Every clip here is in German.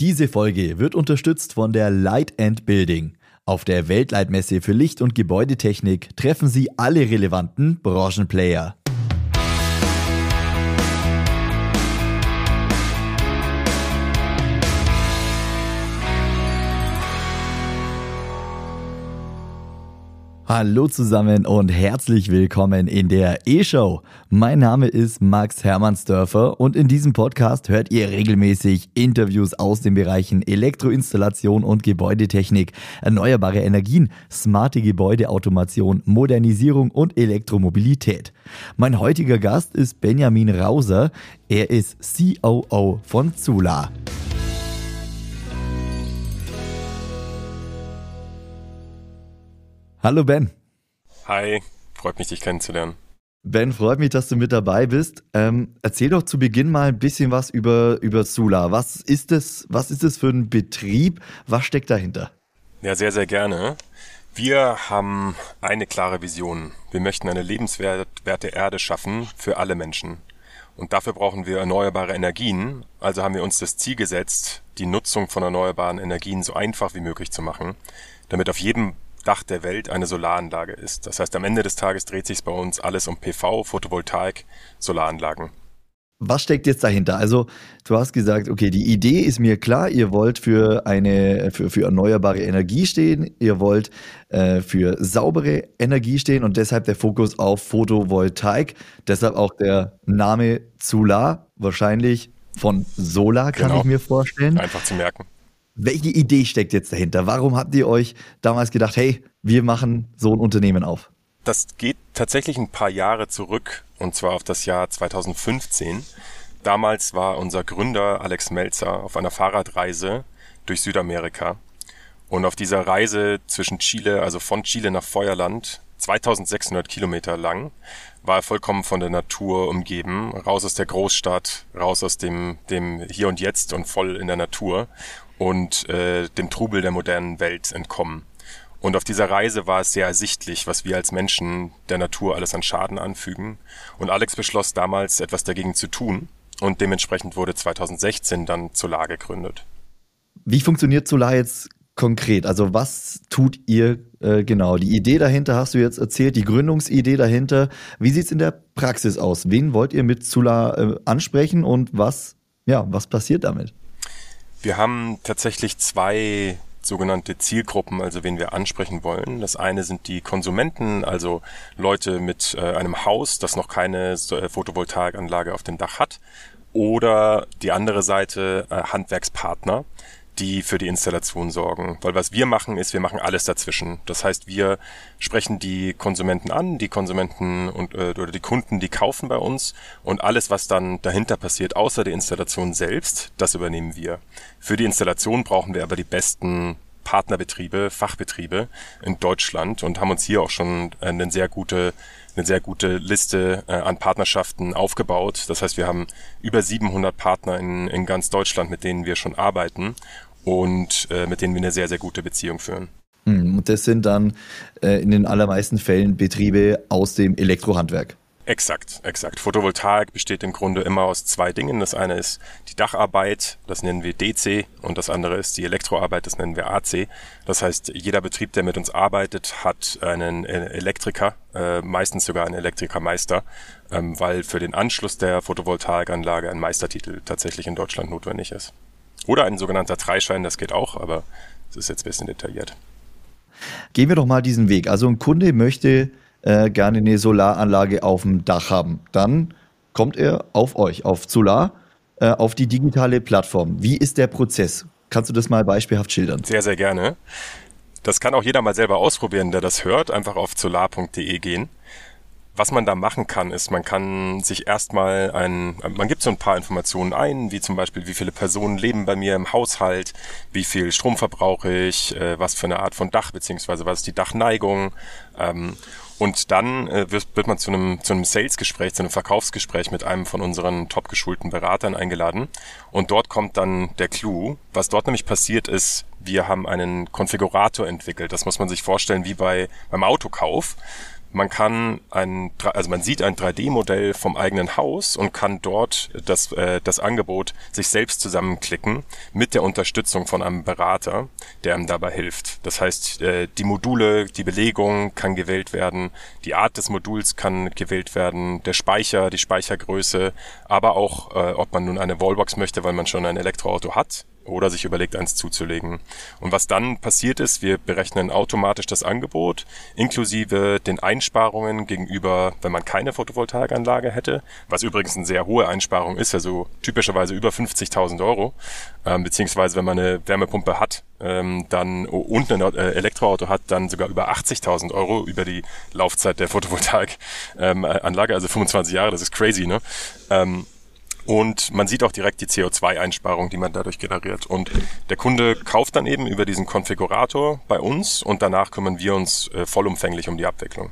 Diese Folge wird unterstützt von der Light and Building. Auf der Weltleitmesse für Licht- und Gebäudetechnik treffen Sie alle relevanten Branchenplayer. Hallo zusammen und herzlich willkommen in der E-Show. Mein Name ist Max Hermannsdörfer und in diesem Podcast hört ihr regelmäßig Interviews aus den Bereichen Elektroinstallation und Gebäudetechnik, erneuerbare Energien, smarte Gebäudeautomation, Modernisierung und Elektromobilität. Mein heutiger Gast ist Benjamin Rauser. Er ist COO von Zula. Hallo Ben. Hi, freut mich, dich kennenzulernen. Ben, freut mich, dass du mit dabei bist. Ähm, erzähl doch zu Beginn mal ein bisschen was über, über Sula. Was ist es, was ist es für ein Betrieb? Was steckt dahinter? Ja, sehr, sehr gerne. Wir haben eine klare Vision. Wir möchten eine lebenswerte Erde schaffen für alle Menschen. Und dafür brauchen wir erneuerbare Energien. Also haben wir uns das Ziel gesetzt, die Nutzung von erneuerbaren Energien so einfach wie möglich zu machen, damit auf jedem Dach der Welt eine Solaranlage ist. Das heißt, am Ende des Tages dreht sich bei uns alles um PV, Photovoltaik, Solaranlagen. Was steckt jetzt dahinter? Also, du hast gesagt, okay, die Idee ist mir klar, ihr wollt für eine, für, für erneuerbare Energie stehen, ihr wollt äh, für saubere Energie stehen und deshalb der Fokus auf Photovoltaik. Deshalb auch der Name Solar, wahrscheinlich von Solar, kann genau. ich mir vorstellen. Einfach zu merken. Welche Idee steckt jetzt dahinter? Warum habt ihr euch damals gedacht, hey, wir machen so ein Unternehmen auf? Das geht tatsächlich ein paar Jahre zurück und zwar auf das Jahr 2015. Damals war unser Gründer Alex Melzer auf einer Fahrradreise durch Südamerika. Und auf dieser Reise zwischen Chile, also von Chile nach Feuerland, 2600 Kilometer lang, war er vollkommen von der Natur umgeben, raus aus der Großstadt, raus aus dem, dem Hier und Jetzt und voll in der Natur und äh, dem Trubel der modernen Welt entkommen. Und auf dieser Reise war es sehr ersichtlich, was wir als Menschen der Natur alles an Schaden anfügen. Und Alex beschloss damals, etwas dagegen zu tun. Und dementsprechend wurde 2016 dann Solar gegründet. Wie funktioniert Solar jetzt konkret? Also was tut ihr äh, genau? Die Idee dahinter hast du jetzt erzählt, die Gründungsidee dahinter. Wie sieht's in der Praxis aus? Wen wollt ihr mit Solar äh, ansprechen und was, ja, was passiert damit? Wir haben tatsächlich zwei sogenannte Zielgruppen, also wen wir ansprechen wollen. Das eine sind die Konsumenten, also Leute mit äh, einem Haus, das noch keine äh, Photovoltaikanlage auf dem Dach hat. Oder die andere Seite äh, Handwerkspartner, die für die Installation sorgen. Weil was wir machen, ist, wir machen alles dazwischen. Das heißt, wir sprechen die Konsumenten an, die Konsumenten und, äh, oder die Kunden, die kaufen bei uns und alles, was dann dahinter passiert, außer der Installation selbst, das übernehmen wir. Für die Installation brauchen wir aber die besten Partnerbetriebe, Fachbetriebe in Deutschland und haben uns hier auch schon eine sehr gute eine sehr gute Liste äh, an Partnerschaften aufgebaut. Das heißt, wir haben über 700 Partner in, in ganz Deutschland, mit denen wir schon arbeiten und äh, mit denen wir eine sehr, sehr gute Beziehung führen. Hm, und das sind dann äh, in den allermeisten Fällen Betriebe aus dem Elektrohandwerk. Exakt, exakt. Photovoltaik besteht im Grunde immer aus zwei Dingen. Das eine ist die Dacharbeit, das nennen wir DC, und das andere ist die Elektroarbeit, das nennen wir AC. Das heißt, jeder Betrieb, der mit uns arbeitet, hat einen äh, Elektriker, äh, meistens sogar einen Elektrikermeister, ähm, weil für den Anschluss der Photovoltaikanlage ein Meistertitel tatsächlich in Deutschland notwendig ist. Oder ein sogenannter Dreischein, das geht auch, aber das ist jetzt ein bisschen detailliert. Gehen wir doch mal diesen Weg. Also ein Kunde möchte äh, gerne eine Solaranlage auf dem Dach haben. Dann kommt er auf euch, auf Solar, äh, auf die digitale Plattform. Wie ist der Prozess? Kannst du das mal beispielhaft schildern? Sehr, sehr gerne. Das kann auch jeder mal selber ausprobieren, der das hört. Einfach auf solar.de gehen. Was man da machen kann, ist, man kann sich erstmal ein, man gibt so ein paar Informationen ein, wie zum Beispiel, wie viele Personen leben bei mir im Haushalt, wie viel Strom verbrauche ich, äh, was für eine Art von Dach, beziehungsweise was ist die Dachneigung. Ähm, und dann äh, wird, man zu einem, zu einem Sales-Gespräch, zu einem Verkaufsgespräch mit einem von unseren top geschulten Beratern eingeladen. Und dort kommt dann der Clou. Was dort nämlich passiert ist, wir haben einen Konfigurator entwickelt. Das muss man sich vorstellen wie bei, beim Autokauf man kann ein, also man sieht ein 3D-Modell vom eigenen Haus und kann dort das, äh, das Angebot sich selbst zusammenklicken mit der Unterstützung von einem Berater, der einem dabei hilft. Das heißt, äh, die Module, die Belegung kann gewählt werden, die Art des Moduls kann gewählt werden, der Speicher, die Speichergröße, aber auch, äh, ob man nun eine Wallbox möchte, weil man schon ein Elektroauto hat oder sich überlegt, eins zuzulegen. Und was dann passiert ist, wir berechnen automatisch das Angebot, inklusive den Einsparungen gegenüber, wenn man keine Photovoltaikanlage hätte, was übrigens eine sehr hohe Einsparung ist, also typischerweise über 50.000 Euro, ähm, beziehungsweise wenn man eine Wärmepumpe hat, ähm, dann und ein äh, Elektroauto hat, dann sogar über 80.000 Euro über die Laufzeit der Photovoltaikanlage, ähm, also 25 Jahre, das ist crazy, ne? Ähm, und man sieht auch direkt die CO2-Einsparung, die man dadurch generiert. Und der Kunde kauft dann eben über diesen Konfigurator bei uns und danach kümmern wir uns äh, vollumfänglich um die Abwicklung.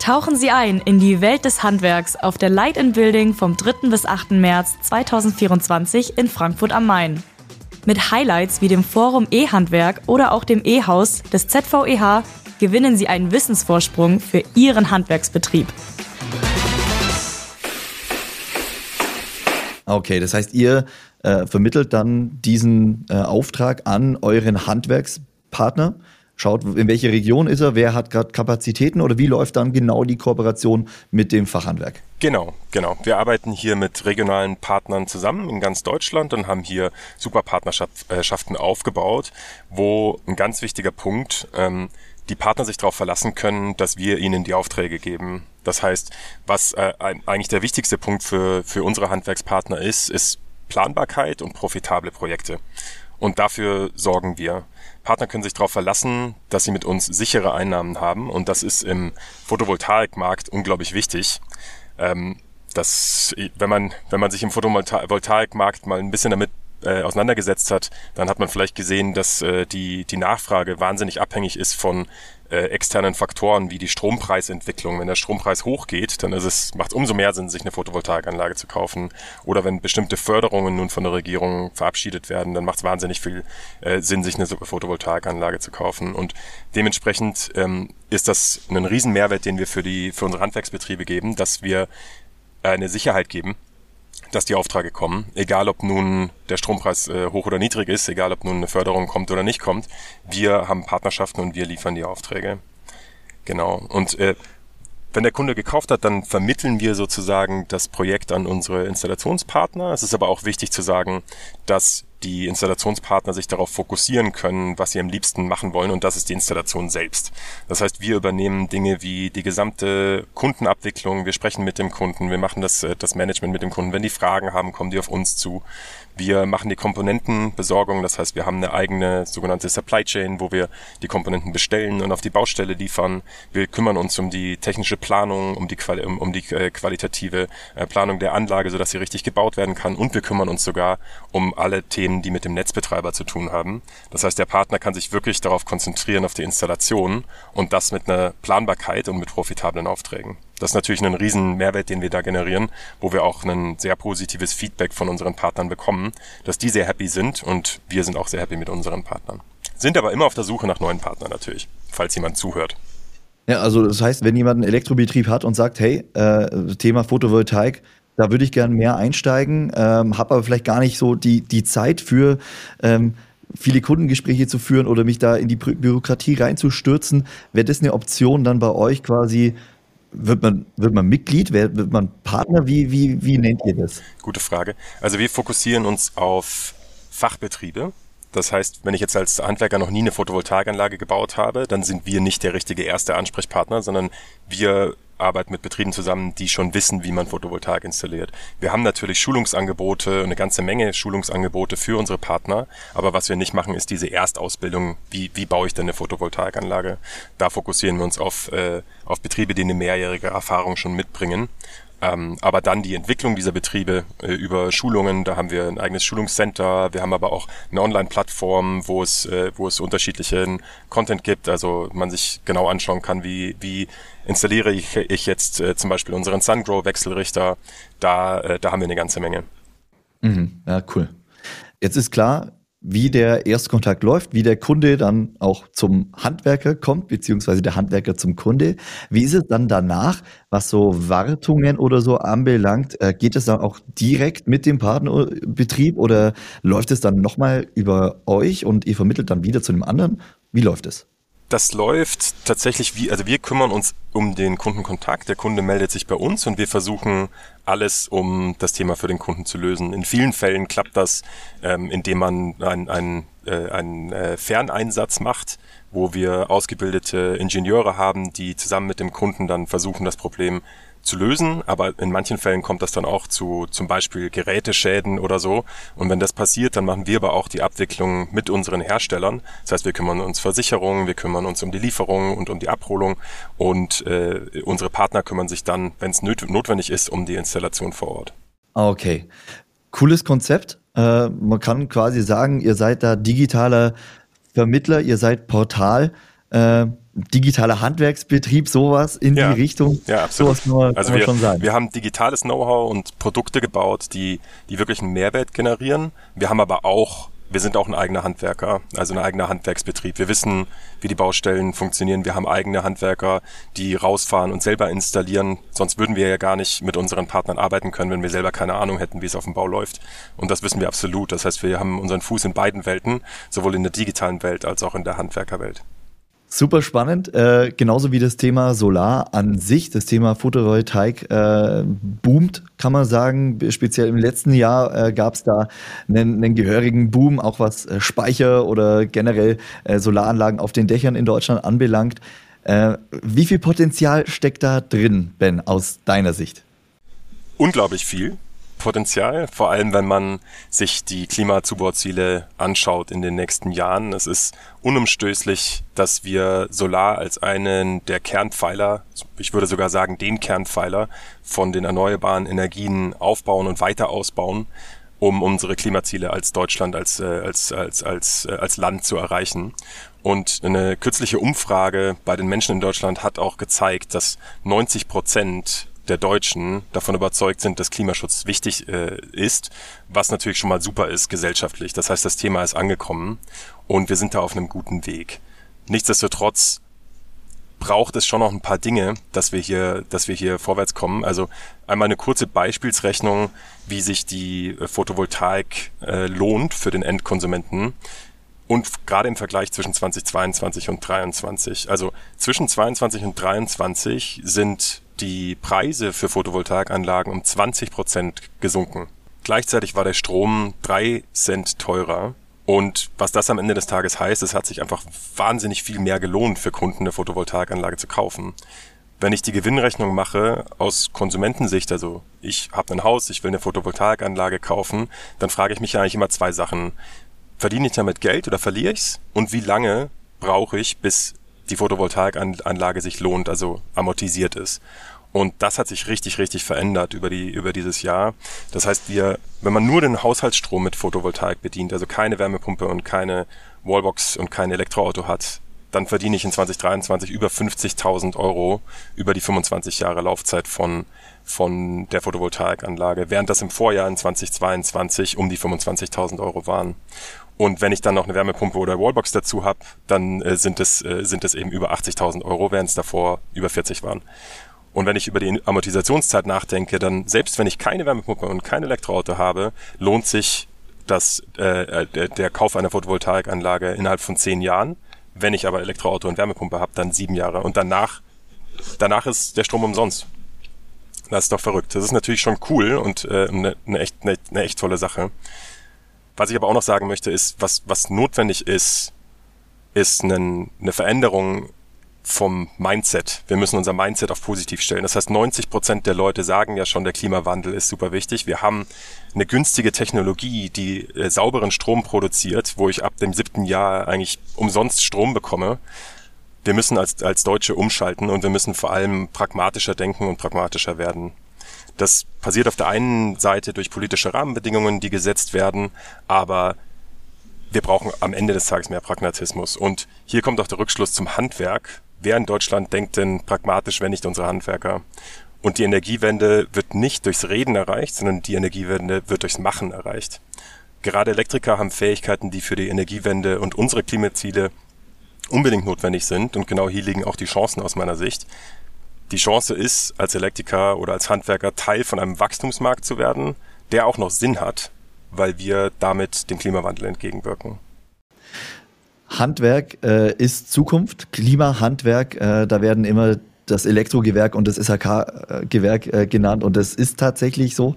Tauchen Sie ein in die Welt des Handwerks auf der Light in Building vom 3. bis 8. März 2024 in Frankfurt am Main. Mit Highlights wie dem Forum E-Handwerk oder auch dem E-Haus des ZVEH gewinnen Sie einen Wissensvorsprung für Ihren Handwerksbetrieb. Okay, das heißt, ihr äh, vermittelt dann diesen äh, Auftrag an euren Handwerkspartner. Schaut, in welche Region ist er, wer hat gerade Kapazitäten oder wie läuft dann genau die Kooperation mit dem Fachhandwerk? Genau, genau. Wir arbeiten hier mit regionalen Partnern zusammen in ganz Deutschland und haben hier super Partnerschaften aufgebaut, wo ein ganz wichtiger Punkt ähm, die Partner sich darauf verlassen können, dass wir ihnen die Aufträge geben. Das heißt, was äh, eigentlich der wichtigste Punkt für, für unsere Handwerkspartner ist, ist Planbarkeit und profitable Projekte. Und dafür sorgen wir. Partner können sich darauf verlassen, dass sie mit uns sichere Einnahmen haben. Und das ist im Photovoltaikmarkt unglaublich wichtig. Ähm, das, wenn man, wenn man sich im Photovoltaikmarkt mal ein bisschen damit äh, auseinandergesetzt hat, dann hat man vielleicht gesehen, dass äh, die, die Nachfrage wahnsinnig abhängig ist von äh, externen Faktoren wie die Strompreisentwicklung. Wenn der Strompreis hochgeht, dann ist es, macht es umso mehr Sinn, sich eine Photovoltaikanlage zu kaufen. Oder wenn bestimmte Förderungen nun von der Regierung verabschiedet werden, dann macht es wahnsinnig viel äh, Sinn, sich eine Photovoltaikanlage zu kaufen. Und dementsprechend ähm, ist das ein riesen Mehrwert, den wir für die für unsere Handwerksbetriebe geben, dass wir eine Sicherheit geben, dass die Aufträge kommen, egal ob nun der Strompreis äh, hoch oder niedrig ist, egal ob nun eine Förderung kommt oder nicht kommt. Wir haben Partnerschaften und wir liefern die Aufträge. Genau. Und äh, wenn der Kunde gekauft hat, dann vermitteln wir sozusagen das Projekt an unsere Installationspartner. Es ist aber auch wichtig zu sagen, dass die Installationspartner sich darauf fokussieren können, was sie am liebsten machen wollen und das ist die Installation selbst. Das heißt, wir übernehmen Dinge wie die gesamte Kundenabwicklung, wir sprechen mit dem Kunden, wir machen das, äh, das Management mit dem Kunden. Wenn die Fragen haben, kommen die auf uns zu. Wir machen die Komponentenbesorgung, das heißt, wir haben eine eigene sogenannte Supply Chain, wo wir die Komponenten bestellen und auf die Baustelle liefern. Wir kümmern uns um die technische Planung, um die, Quali um, die äh, qualitative äh, Planung der Anlage, sodass sie richtig gebaut werden kann und wir kümmern uns sogar um alle Themen, die mit dem Netzbetreiber zu tun haben. Das heißt, der Partner kann sich wirklich darauf konzentrieren, auf die Installation und das mit einer Planbarkeit und mit profitablen Aufträgen. Das ist natürlich ein riesen Mehrwert, den wir da generieren, wo wir auch ein sehr positives Feedback von unseren Partnern bekommen, dass die sehr happy sind und wir sind auch sehr happy mit unseren Partnern. Sind aber immer auf der Suche nach neuen Partnern natürlich, falls jemand zuhört. Ja, also das heißt, wenn jemand einen Elektrobetrieb hat und sagt, hey, äh, Thema Photovoltaik, da würde ich gerne mehr einsteigen, ähm, habe aber vielleicht gar nicht so die, die Zeit für ähm, viele Kundengespräche zu führen oder mich da in die Bürokratie reinzustürzen, wäre das eine Option dann bei euch quasi wird man, wird man Mitglied? Wird man Partner? Wie, wie, wie nennt ihr das? Gute Frage. Also wir fokussieren uns auf Fachbetriebe. Das heißt, wenn ich jetzt als Handwerker noch nie eine Photovoltaikanlage gebaut habe, dann sind wir nicht der richtige erste Ansprechpartner, sondern wir arbeiten mit Betrieben zusammen, die schon wissen, wie man Photovoltaik installiert. Wir haben natürlich Schulungsangebote, eine ganze Menge Schulungsangebote für unsere Partner, aber was wir nicht machen, ist diese Erstausbildung, wie, wie baue ich denn eine Photovoltaikanlage. Da fokussieren wir uns auf, äh, auf Betriebe, die eine mehrjährige Erfahrung schon mitbringen ähm, aber dann die Entwicklung dieser Betriebe äh, über Schulungen, da haben wir ein eigenes Schulungscenter, wir haben aber auch eine Online-Plattform, wo es, äh, wo es unterschiedlichen Content gibt, also man sich genau anschauen kann, wie, wie installiere ich, ich jetzt äh, zum Beispiel unseren SunGrow-Wechselrichter, da, äh, da haben wir eine ganze Menge. Mhm, ja, cool. Jetzt ist klar, wie der Erstkontakt läuft, wie der Kunde dann auch zum Handwerker kommt, beziehungsweise der Handwerker zum Kunde. Wie ist es dann danach, was so Wartungen oder so anbelangt? Äh, geht es dann auch direkt mit dem Partnerbetrieb oder läuft es dann nochmal über euch und ihr vermittelt dann wieder zu einem anderen? Wie läuft es? Das läuft tatsächlich wie, also wir kümmern uns um den Kundenkontakt. Der Kunde meldet sich bei uns und wir versuchen alles, um das Thema für den Kunden zu lösen. In vielen Fällen klappt das, ähm, indem man einen ein, äh, ein, äh, Ferneinsatz macht, wo wir ausgebildete Ingenieure haben, die zusammen mit dem Kunden dann versuchen, das Problem zu lösen, aber in manchen Fällen kommt das dann auch zu zum Beispiel Geräteschäden oder so. Und wenn das passiert, dann machen wir aber auch die Abwicklung mit unseren Herstellern. Das heißt, wir kümmern uns Versicherungen, wir kümmern uns um die Lieferung und um die Abholung und äh, unsere Partner kümmern sich dann, wenn es notwendig ist, um die Installation vor Ort. Okay, cooles Konzept. Äh, man kann quasi sagen, ihr seid da digitaler Vermittler, ihr seid Portal. Äh, digitaler Handwerksbetrieb, sowas in ja. die Richtung. Ja, absolut. Man, also wir, wir haben digitales Know-how und Produkte gebaut, die, die wirklich einen Mehrwert generieren. Wir haben aber auch wir sind auch ein eigener Handwerker, also ein eigener Handwerksbetrieb. Wir wissen, wie die Baustellen funktionieren. Wir haben eigene Handwerker, die rausfahren und selber installieren. Sonst würden wir ja gar nicht mit unseren Partnern arbeiten können, wenn wir selber keine Ahnung hätten, wie es auf dem Bau läuft. Und das wissen wir absolut. Das heißt, wir haben unseren Fuß in beiden Welten, sowohl in der digitalen Welt als auch in der Handwerkerwelt. Super spannend, äh, genauso wie das Thema Solar an sich, das Thema Photovoltaik äh, boomt, kann man sagen. Speziell im letzten Jahr äh, gab es da einen, einen, gehörigen Boom, auch was äh, Speicher oder generell äh, Solaranlagen auf den Dächern in Deutschland anbelangt. Äh, wie viel Potenzial steckt da drin, Ben, aus deiner Sicht? Unglaublich viel. Potenzial, vor allem wenn man sich die Klimazubauziele anschaut in den nächsten Jahren. Es ist unumstößlich, dass wir Solar als einen der Kernpfeiler, ich würde sogar sagen den Kernpfeiler von den erneuerbaren Energien aufbauen und weiter ausbauen, um unsere Klimaziele als Deutschland, als, äh, als, als, als, äh, als Land zu erreichen. Und eine kürzliche Umfrage bei den Menschen in Deutschland hat auch gezeigt, dass 90 Prozent der Deutschen davon überzeugt sind, dass Klimaschutz wichtig äh, ist, was natürlich schon mal super ist gesellschaftlich. Das heißt, das Thema ist angekommen und wir sind da auf einem guten Weg. Nichtsdestotrotz braucht es schon noch ein paar Dinge, dass wir hier, dass wir hier vorwärts kommen. Also einmal eine kurze Beispielsrechnung, wie sich die äh, Photovoltaik äh, lohnt für den Endkonsumenten. Und gerade im Vergleich zwischen 2022 und 2023. Also zwischen 22 und 23 sind die Preise für Photovoltaikanlagen um 20 Prozent gesunken. Gleichzeitig war der Strom drei Cent teurer. Und was das am Ende des Tages heißt, es hat sich einfach wahnsinnig viel mehr gelohnt für Kunden eine Photovoltaikanlage zu kaufen. Wenn ich die Gewinnrechnung mache aus Konsumentensicht, also ich habe ein Haus, ich will eine Photovoltaikanlage kaufen, dann frage ich mich ja eigentlich immer zwei Sachen. Verdiene ich damit Geld oder verliere ich's? Und wie lange brauche ich, bis die Photovoltaikanlage sich lohnt, also amortisiert ist. Und das hat sich richtig, richtig verändert über die, über dieses Jahr. Das heißt, wir, wenn man nur den Haushaltsstrom mit Photovoltaik bedient, also keine Wärmepumpe und keine Wallbox und kein Elektroauto hat, dann verdiene ich in 2023 über 50.000 Euro über die 25 Jahre Laufzeit von, von der Photovoltaikanlage, während das im Vorjahr in 2022 um die 25.000 Euro waren. Und wenn ich dann noch eine Wärmepumpe oder Wallbox dazu habe, dann äh, sind, es, äh, sind es eben über 80.000 Euro, während es davor über 40 waren. Und wenn ich über die Amortisationszeit nachdenke, dann selbst wenn ich keine Wärmepumpe und kein Elektroauto habe, lohnt sich das, äh, der, der Kauf einer Photovoltaikanlage innerhalb von zehn Jahren. Wenn ich aber Elektroauto und Wärmepumpe habe, dann sieben Jahre. Und danach, danach ist der Strom umsonst. Das ist doch verrückt. Das ist natürlich schon cool und äh, eine, eine, echt, eine, eine echt tolle Sache. Was ich aber auch noch sagen möchte, ist, was, was notwendig ist, ist eine, eine Veränderung vom Mindset. Wir müssen unser Mindset auf positiv stellen. Das heißt, 90 Prozent der Leute sagen ja schon, der Klimawandel ist super wichtig. Wir haben eine günstige Technologie, die äh, sauberen Strom produziert, wo ich ab dem siebten Jahr eigentlich umsonst Strom bekomme. Wir müssen als, als Deutsche umschalten und wir müssen vor allem pragmatischer denken und pragmatischer werden. Das passiert auf der einen Seite durch politische Rahmenbedingungen, die gesetzt werden, aber wir brauchen am Ende des Tages mehr Pragmatismus. Und hier kommt auch der Rückschluss zum Handwerk. Wer in Deutschland denkt denn pragmatisch, wenn nicht unsere Handwerker? Und die Energiewende wird nicht durchs Reden erreicht, sondern die Energiewende wird durchs Machen erreicht. Gerade Elektriker haben Fähigkeiten, die für die Energiewende und unsere Klimaziele unbedingt notwendig sind. Und genau hier liegen auch die Chancen aus meiner Sicht. Die Chance ist, als Elektriker oder als Handwerker Teil von einem Wachstumsmarkt zu werden, der auch noch Sinn hat, weil wir damit dem Klimawandel entgegenwirken. Handwerk äh, ist Zukunft, Klimahandwerk, äh, da werden immer das Elektrogewerk und das SHK-Gewerk äh, genannt und das ist tatsächlich so.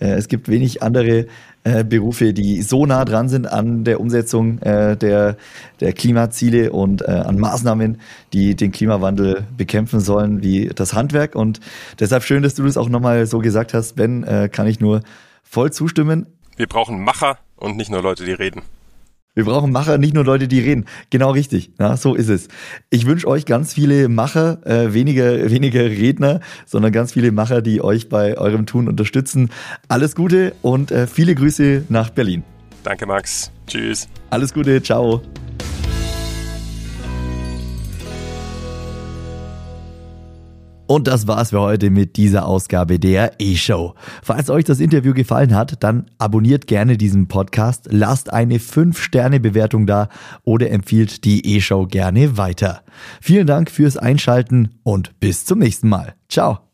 Äh, es gibt wenig andere äh, Berufe, die so nah dran sind an der Umsetzung äh, der, der Klimaziele und an Maßnahmen, die den Klimawandel bekämpfen sollen, wie das Handwerk. Und deshalb schön, dass du das auch nochmal so gesagt hast. Ben, kann ich nur voll zustimmen. Wir brauchen Macher und nicht nur Leute, die reden. Wir brauchen Macher, nicht nur Leute, die reden. Genau richtig. Ja, so ist es. Ich wünsche euch ganz viele Macher, äh, weniger, weniger Redner, sondern ganz viele Macher, die euch bei eurem Tun unterstützen. Alles Gute und äh, viele Grüße nach Berlin. Danke, Max. Tschüss. Alles Gute. Ciao. Und das war's für heute mit dieser Ausgabe der E-Show. Falls euch das Interview gefallen hat, dann abonniert gerne diesen Podcast, lasst eine 5-Sterne-Bewertung da oder empfiehlt die E-Show gerne weiter. Vielen Dank fürs Einschalten und bis zum nächsten Mal. Ciao.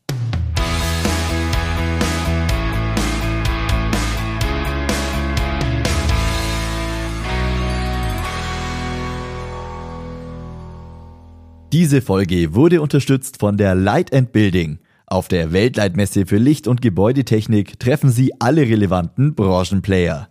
Diese Folge wurde unterstützt von der Light and Building. Auf der Weltleitmesse für Licht- und Gebäudetechnik treffen Sie alle relevanten Branchenplayer.